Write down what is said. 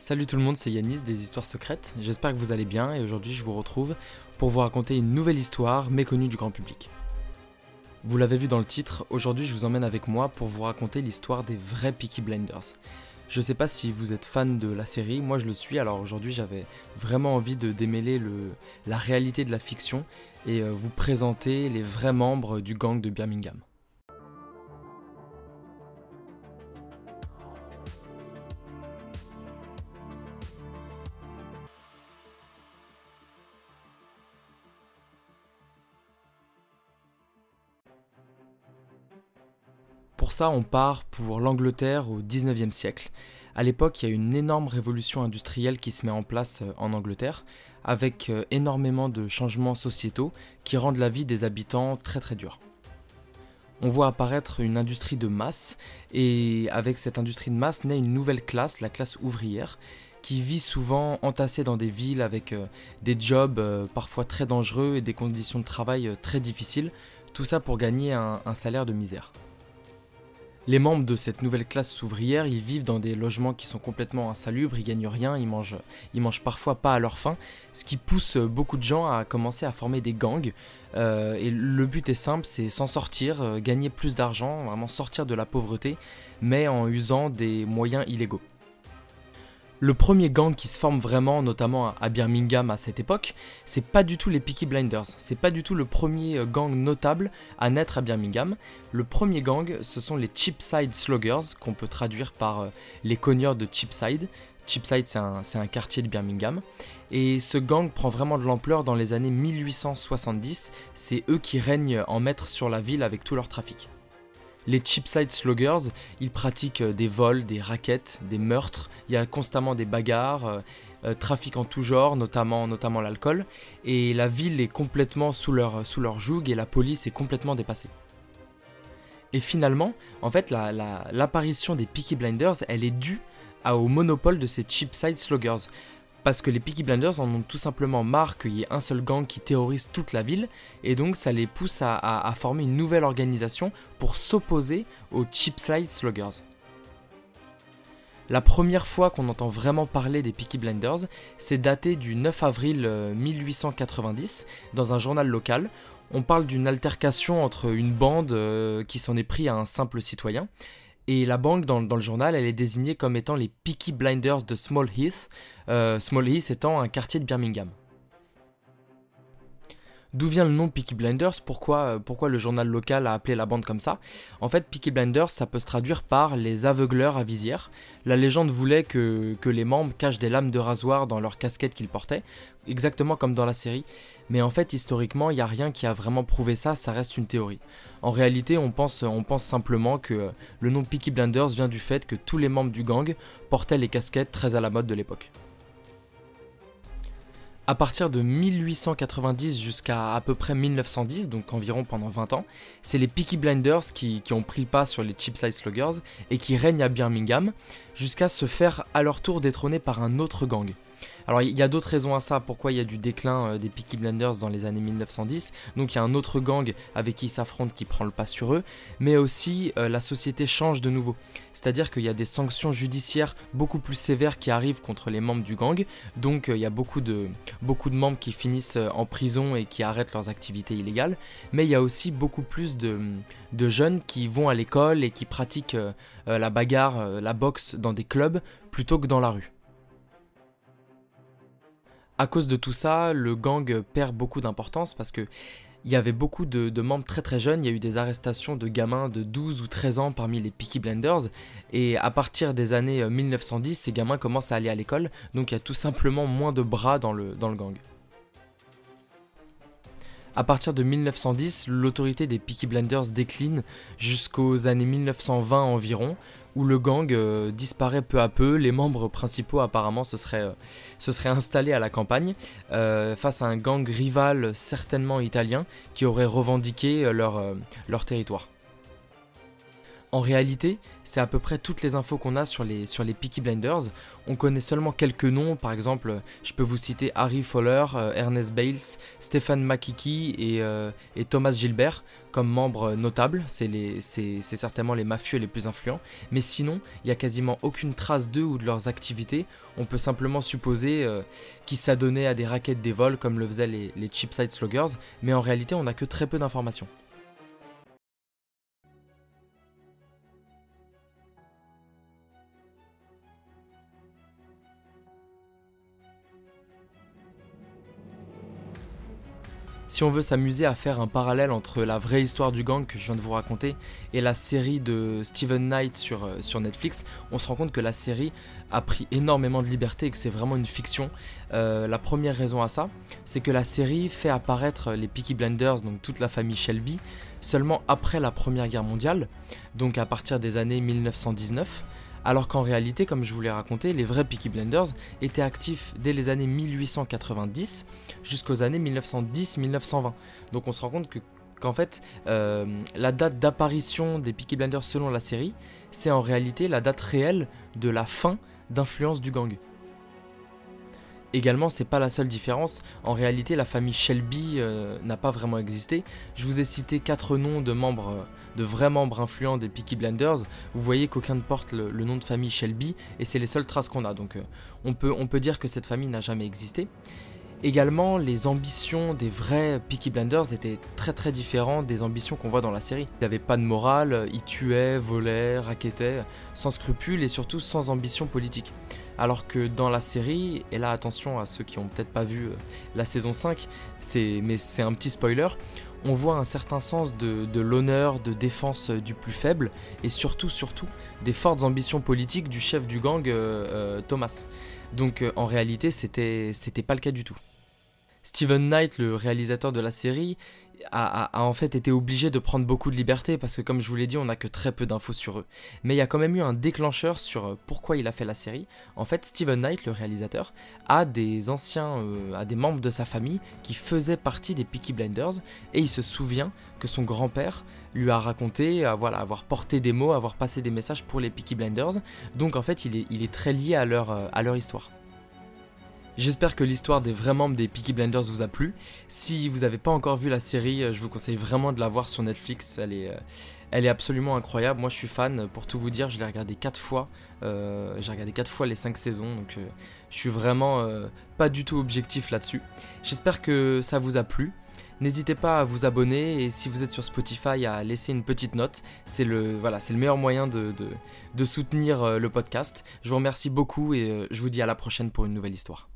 Salut tout le monde, c'est Yanis des Histoires Secrètes. J'espère que vous allez bien et aujourd'hui je vous retrouve pour vous raconter une nouvelle histoire méconnue du grand public. Vous l'avez vu dans le titre, aujourd'hui je vous emmène avec moi pour vous raconter l'histoire des vrais Peaky Blinders. Je sais pas si vous êtes fan de la série, moi je le suis, alors aujourd'hui j'avais vraiment envie de démêler le, la réalité de la fiction et euh, vous présenter les vrais membres du gang de Birmingham. Pour ça, on part pour l'Angleterre au 19e siècle. À l'époque, il y a une énorme révolution industrielle qui se met en place euh, en Angleterre, avec euh, énormément de changements sociétaux qui rendent la vie des habitants très très dure. On voit apparaître une industrie de masse, et avec cette industrie de masse naît une nouvelle classe, la classe ouvrière, qui vit souvent entassée dans des villes avec euh, des jobs parfois très dangereux et des conditions de travail très difficiles, tout ça pour gagner un salaire de misère. Les membres de cette nouvelle classe ouvrière, ils vivent dans des logements qui sont complètement insalubres, ils gagnent rien, ils mangent, ils mangent parfois pas à leur faim, ce qui pousse beaucoup de gens à commencer à former des gangs. Euh, et le but est simple, c'est s'en sortir, euh, gagner plus d'argent, vraiment sortir de la pauvreté, mais en usant des moyens illégaux. Le premier gang qui se forme vraiment, notamment à Birmingham à cette époque, c'est pas du tout les Peaky Blinders. C'est pas du tout le premier euh, gang notable à naître à Birmingham. Le premier gang, ce sont les Cheapside Sluggers, qu'on peut traduire par euh, les cogneurs de Cheapside. Cheapside, c'est un, un, quartier de Birmingham. Et ce gang prend vraiment de l'ampleur dans les années 1870. C'est eux qui règnent en maître sur la ville avec tout leur trafic. Les Cheapside Sluggers, ils pratiquent euh, des vols, des raquettes, des meurtres, il y a constamment des bagarres, euh, euh, trafic en tout genre, notamment, l'alcool, et la ville est complètement sous leur, sous leur joug et la police est complètement dépassée. Et finalement, en fait, l'apparition des Peaky Blinders, elle est due au monopole de ces Cheapside Sluggers. Parce que les Peaky Blinders en ont tout simplement marre qu'il y ait un seul gang qui terrorise toute la ville, et donc ça les pousse à, former une nouvelle organisation pour s'opposer aux Slide Sluggers. La première fois qu'on entend vraiment parler des Peaky Blinders, c'est daté du 9 avril 1890 euh, dans un journal local. On parle d'une altercation entre une bande euh, qui s'en est pris à un simple citoyen et la banque, dans, le journal, elle est désignée comme étant les Peaky Blinders de Small Heath, euh, Small Heath étant un quartier de Birmingham. D'où vient le nom Peaky Blinders? Pourquoi, euh, pourquoi le journal local a appelé la bande comme ça? En fait, Peaky Blinders, ça peut se traduire par les aveugleurs à visière. La légende voulait que, les membres cachent des lames de rasoir dans leur casquette qu'ils portaient, exactement comme dans la série. Mais en fait, historiquement, il n'y a rien qui a vraiment prouvé ça, ça reste une théorie. En réalité, on pense, on pense simplement que le nom Peaky Blinders vient du fait que tous les membres du gang portaient les casquettes très à la mode de l'époque. À partir de 1890 jusqu'à à peu près 1910, donc environ pendant 20 ans, c'est les Peaky Blinders qui, ont pris le pas sur les Cheapside Sluggers et qui règnent à Birmingham, jusqu'à se faire à leur tour détrôner par un autre gang. Alors il y a d'autres raisons à ça, pourquoi il y a du déclin euh, des Peaky Blinders dans les années 1910. Donc il y a un autre gang avec qui ils s'affrontent qui prend le pas sur eux, mais aussi euh, la société change de nouveau. C'est-à-dire qu'il y a des sanctions judiciaires beaucoup plus sévères qui arrivent contre les membres du gang. Donc euh, il y a beaucoup de, beaucoup de membres qui finissent en prison et qui arrêtent leurs activités illégales. Mais il y a aussi beaucoup plus de, de jeunes qui vont à l'école et qui pratiquent la bagarre, la boxe dans des clubs plutôt que dans la rue. À cause de tout ça, le gang perd beaucoup d'importance parce que il y avait beaucoup de, membres très très jeunes, il y a eu des arrestations de gamins de 12 ou 13 ans parmi les Peaky Blenders, et à partir des années 1910, euh, ces gamins commencent à aller à l'école, donc il y a tout simplement moins de bras dans le, dans le gang. À partir de 1910, l'autorité des Peaky Blenders décline jusqu'aux années 1920 environ, où le gang euh, disparaît peu à peu. Les membres principaux apparemment se seraient, euh, installés à la campagne euh, face à un gang rival certainement italien qui aurait revendiqué leur territoire. En réalité, c'est à peu près toutes les infos qu'on a sur les, sur les Peaky Blinders. On connaît seulement quelques noms, par exemple, je peux vous citer Harry Fowler, euh, Ernest Bales, Stéphane Makiki et, euh, et, Thomas Gilbert comme membres notables. C'est certainement les mafieux les plus influents. Mais sinon, il n'y a quasiment aucune trace d'eux ou de leurs activités. On peut simplement supposer euh, qu'ils s'adonnaient à des raquettes des vols comme le faisaient les, les Cheapside Sloggers, mais en réalité, on n'a que très peu d'informations. Si on veut s'amuser à faire un parallèle entre la vraie histoire du gang que je viens de vous raconter et la série de Steven Knight sur, euh, Netflix, on se rend compte que la série a pris énormément de liberté et que c'est vraiment une fiction. Euh, la première raison à ça, c'est que la série fait apparaître les Peaky Blinders, donc toute la famille Shelby, seulement après la Première Guerre mondiale, donc à partir des années 1919 alors qu'en réalité, comme je vous l'ai raconté, les vrais Peaky Blenders étaient actifs dès les années 1890 jusqu'aux années 1910-1920. Donc on se rend compte que qu'en fait, euh, la date d'apparition des Peaky Blenders selon la série, c'est en réalité la date réelle de la fin d'influence du gang. Également, c'est pas la seule différence. En réalité, la famille Shelby euh, n'a pas vraiment existé. Je vous ai cité quatre noms de membres, euh, de vrais membres influents des Peaky Blinders. Vous voyez qu'aucun ne porte le, nom de famille Shelby et c'est les seules traces qu'on a. Donc, euh, on, peut, on peut dire que cette famille n'a jamais existé. Également, les ambitions des vrais Peaky Blinders étaient très très différentes des ambitions qu'on voit dans la série. Ils n'avaient pas de morale, ils tuaient, volaient, raquettaient, sans scrupules et surtout sans ambition politique. Alors que dans la série, et là attention à ceux qui ont peut-être pas vu euh, la saison 5, mais c'est un petit spoiler, on voit un certain sens de, l'honneur, de défense euh, du plus faible, et surtout, surtout, des fortes ambitions politiques du chef du gang, euh, Thomas. Donc en réalité, c'était pas le cas du tout. Steven Knight, le réalisateur de la série, a, en fait été obligé de prendre beaucoup de liberté parce que comme je vous l'ai dit, on n'a que très peu d'infos sur eux. Mais il y a quand même eu un déclencheur sur euh, pourquoi il a fait la série. En fait, Steven Knight, le réalisateur, a des anciens, euh, membres de sa famille qui faisaient partie des Peaky Blinders et il se souvient que son grand-père lui a raconté, euh, avoir porté des mots, avoir passé des messages pour les Peaky Blinders. Donc en fait, il est, très lié à leur, à leur histoire. J'espère que l'histoire des vrais membres des Peaky Blinders vous a plu. Si vous n'avez pas encore vu la série, euh, je vous conseille vraiment de la voir sur Netflix. Elle est, euh, elle est absolument incroyable. Moi, je suis fan. Pour tout vous dire, je l'ai regardé 4 fois. Euh, j'ai regardé 4 fois les 5 saisons. Donc, je suis vraiment pas du tout objectif là-dessus. J'espère que ça vous a plu. N'hésitez pas à vous abonner et si vous êtes sur Spotify à laisser une petite note. C'est le, voilà, le meilleur moyen de, de soutenir le podcast. Je vous remercie beaucoup et je vous dis à la prochaine pour une nouvelle histoire.